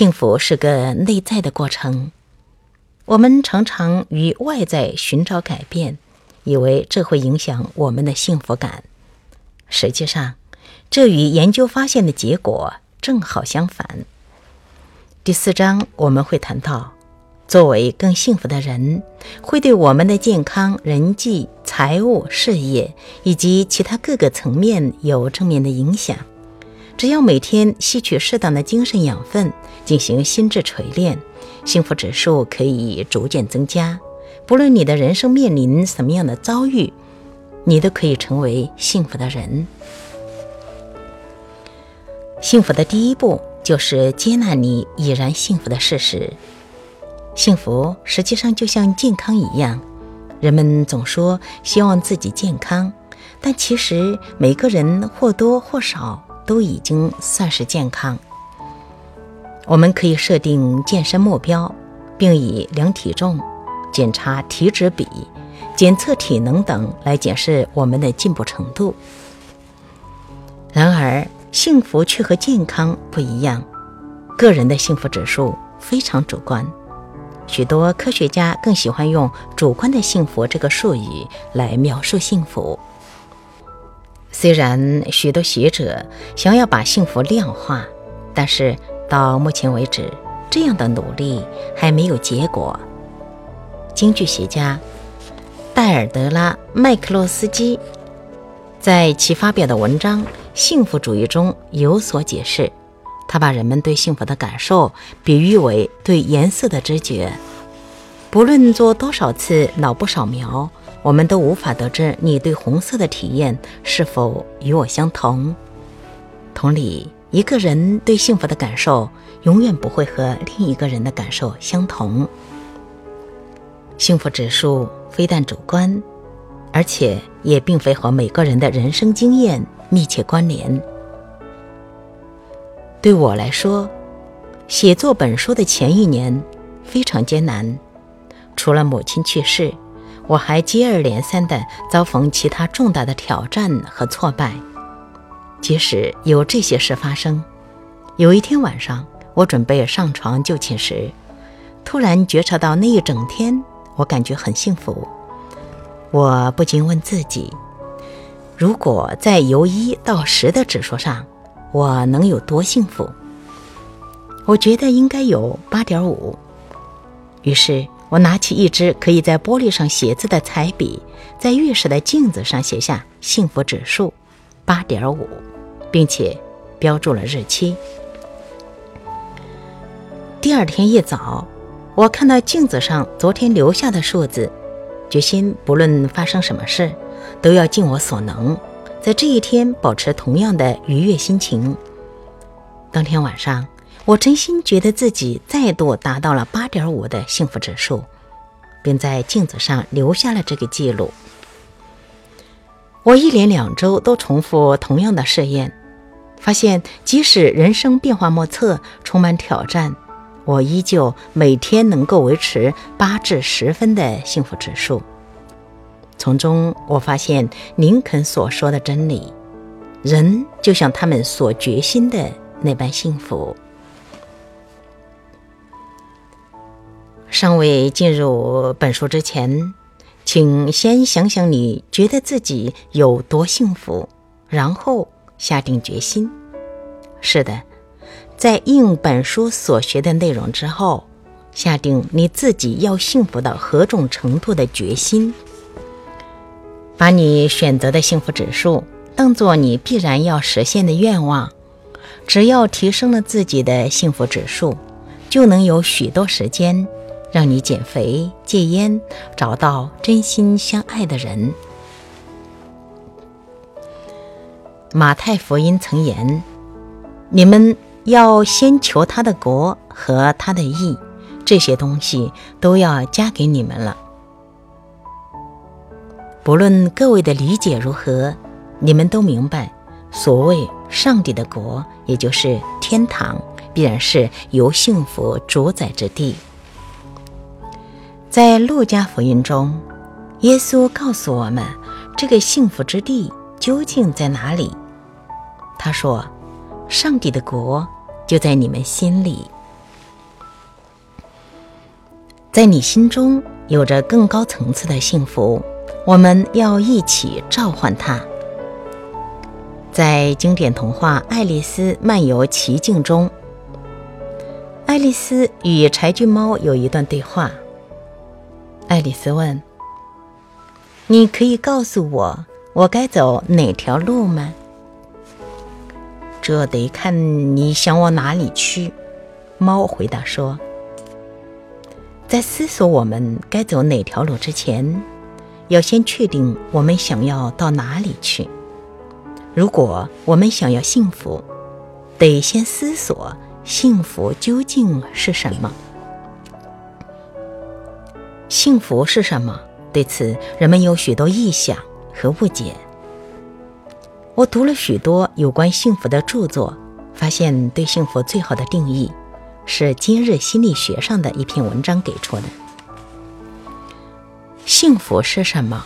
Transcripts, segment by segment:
幸福是个内在的过程。我们常常于外在寻找改变，以为这会影响我们的幸福感。实际上，这与研究发现的结果正好相反。第四章我们会谈到，作为更幸福的人，会对我们的健康、人际、财务、事业以及其他各个层面有正面的影响。只要每天吸取适当的精神养分，进行心智锤炼，幸福指数可以逐渐增加。不论你的人生面临什么样的遭遇，你都可以成为幸福的人。幸福的第一步就是接纳你已然幸福的事实。幸福实际上就像健康一样，人们总说希望自己健康，但其实每个人或多或少都已经算是健康。我们可以设定健身目标，并以量体重、检查体脂比、检测体能等来检视我们的进步程度。然而，幸福却和健康不一样，个人的幸福指数非常主观。许多科学家更喜欢用“主观的幸福”这个术语来描述幸福。虽然许多学者想要把幸福量化，但是到目前为止，这样的努力还没有结果。经济学家戴尔德拉·麦克洛斯基在其发表的文章。幸福主义中有所解释，他把人们对幸福的感受比喻为对颜色的知觉。不论做多少次脑部扫描，我们都无法得知你对红色的体验是否与我相同。同理，一个人对幸福的感受永远不会和另一个人的感受相同。幸福指数非但主观，而且也并非和每个人的人生经验。密切关联。对我来说，写作本书的前一年非常艰难。除了母亲去世，我还接二连三地遭逢其他重大的挑战和挫败。即使有这些事发生，有一天晚上，我准备上床就寝时，突然觉察到那一整天我感觉很幸福。我不禁问自己。如果在由一到十的指数上，我能有多幸福？我觉得应该有八点五。于是我拿起一支可以在玻璃上写字的彩笔，在浴室的镜子上写下幸福指数八点五，并且标注了日期。第二天一早，我看到镜子上昨天留下的数字，决心不论发生什么事。都要尽我所能，在这一天保持同样的愉悦心情。当天晚上，我真心觉得自己再度达到了八点五的幸福指数，并在镜子上留下了这个记录。我一连两周都重复同样的试验，发现即使人生变化莫测、充满挑战，我依旧每天能够维持八至十分的幸福指数。从中，我发现林肯所说的真理：人就像他们所决心的那般幸福。尚未进入本书之前，请先想想你觉得自己有多幸福，然后下定决心。是的，在应本书所学的内容之后，下定你自己要幸福到何种程度的决心。把你选择的幸福指数当做你必然要实现的愿望，只要提升了自己的幸福指数，就能有许多时间让你减肥、戒烟，找到真心相爱的人。马太福音曾言：“你们要先求他的国和他的义，这些东西都要加给你们了。”不论各位的理解如何，你们都明白，所谓上帝的国，也就是天堂，必然是由幸福主宰之地。在路加福音中，耶稣告诉我们，这个幸福之地究竟在哪里？他说：“上帝的国就在你们心里。”在你心中有着更高层次的幸福，我们要一起召唤它。在经典童话《爱丽丝漫游奇境》中，爱丽丝与柴郡猫有一段对话。爱丽丝问：“你可以告诉我，我该走哪条路吗？”这得看你想往哪里去。猫回答说。在思索我们该走哪条路之前，要先确定我们想要到哪里去。如果我们想要幸福，得先思索幸福究竟是什么。幸福是什么？对此，人们有许多臆想和误解。我读了许多有关幸福的著作，发现对幸福最好的定义。是今日心理学上的一篇文章给出的。幸福是什么？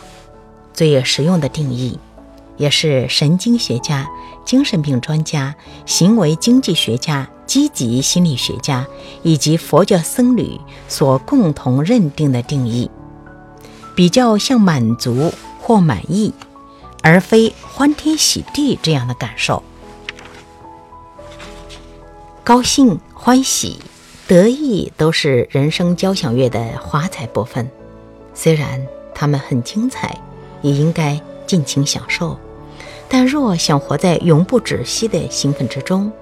最实用的定义，也是神经学家、精神病专家、行为经济学家、积极心理学家以及佛教僧侣所共同认定的定义，比较像满足或满意，而非欢天喜地这样的感受。高兴。欢喜、得意都是人生交响乐的华彩部分，虽然它们很精彩，也应该尽情享受，但若想活在永不止息的兴奋之中，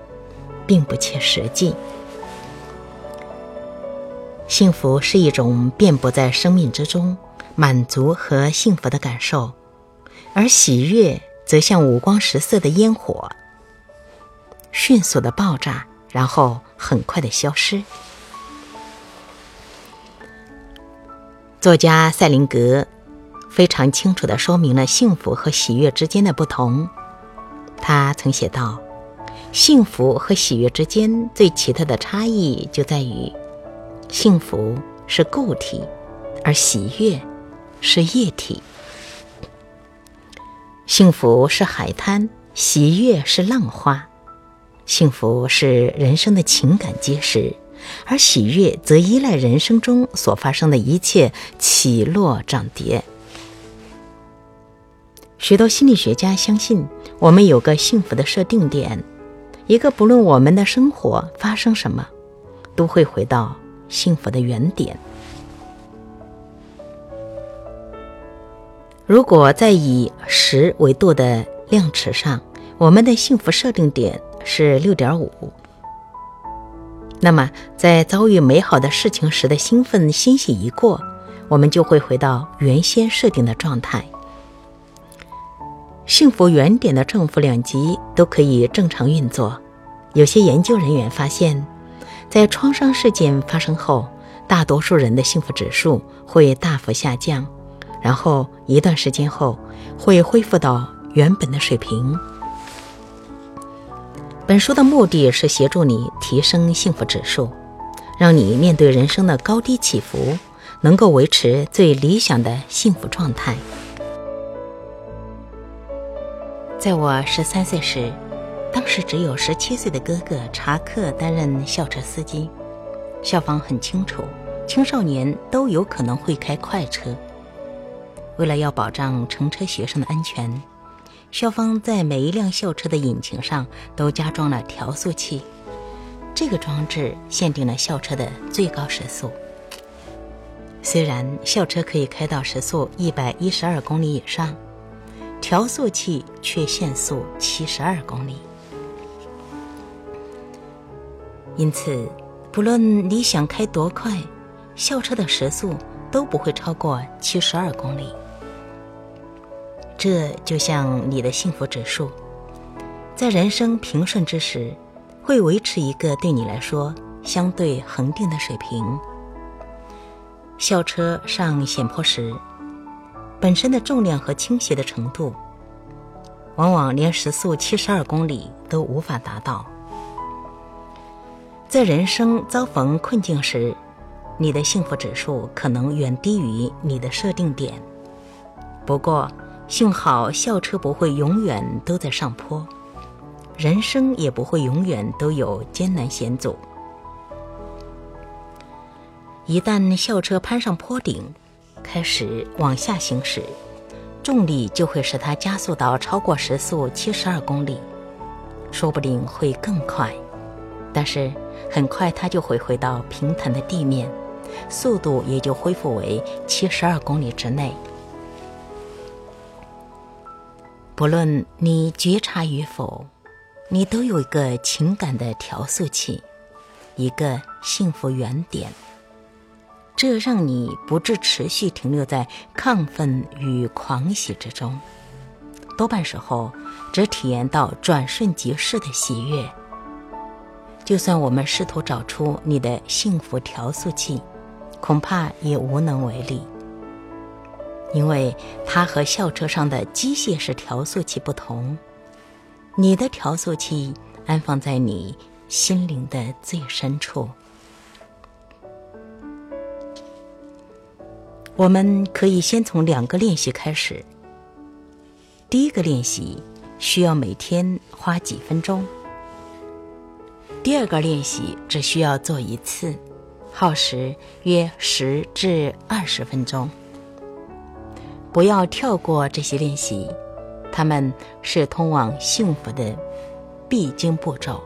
并不切实际。幸福是一种遍布在生命之中满足和幸福的感受，而喜悦则像五光十色的烟火，迅速的爆炸。然后很快的消失。作家塞林格非常清楚的说明了幸福和喜悦之间的不同。他曾写道：“幸福和喜悦之间最奇特的差异就在于，幸福是固体，而喜悦是液体。幸福是海滩，喜悦是浪花。”幸福是人生的情感基石，而喜悦则依赖人生中所发生的一切起落涨跌。许多心理学家相信，我们有个幸福的设定点，一个不论我们的生活发生什么，都会回到幸福的原点。如果在以十为度的量尺上，我们的幸福设定点。是六点五。那么，在遭遇美好的事情时的兴奋欣喜一过，我们就会回到原先设定的状态。幸福原点的正负两极都可以正常运作。有些研究人员发现，在创伤事件发生后，大多数人的幸福指数会大幅下降，然后一段时间后会恢复到原本的水平。本书的目的是协助你提升幸福指数，让你面对人生的高低起伏，能够维持最理想的幸福状态。在我十三岁时，当时只有十七岁的哥哥查克担任校车司机。校方很清楚，青少年都有可能会开快车。为了要保障乘车学生的安全。校方在每一辆校车的引擎上都加装了调速器，这个装置限定了校车的最高时速。虽然校车可以开到时速一百一十二公里以上，调速器却限速七十二公里。因此，不论你想开多快，校车的时速都不会超过七十二公里。这就像你的幸福指数，在人生平顺之时，会维持一个对你来说相对恒定的水平。校车上险坡时，本身的重量和倾斜的程度，往往连时速七十二公里都无法达到。在人生遭逢困境时，你的幸福指数可能远低于你的设定点。不过，幸好校车不会永远都在上坡，人生也不会永远都有艰难险阻。一旦校车攀上坡顶，开始往下行驶，重力就会使它加速到超过时速七十二公里，说不定会更快。但是很快它就会回到平坦的地面，速度也就恢复为七十二公里之内。不论你觉察与否，你都有一个情感的调速器，一个幸福原点。这让你不致持续停留在亢奋与狂喜之中，多半时候只体验到转瞬即逝的喜悦。就算我们试图找出你的幸福调速器，恐怕也无能为力。因为它和校车上的机械式调速器不同，你的调速器安放在你心灵的最深处。我们可以先从两个练习开始。第一个练习需要每天花几分钟，第二个练习只需要做一次，耗时约十至二十分钟。不要跳过这些练习，它们是通往幸福的必经步骤。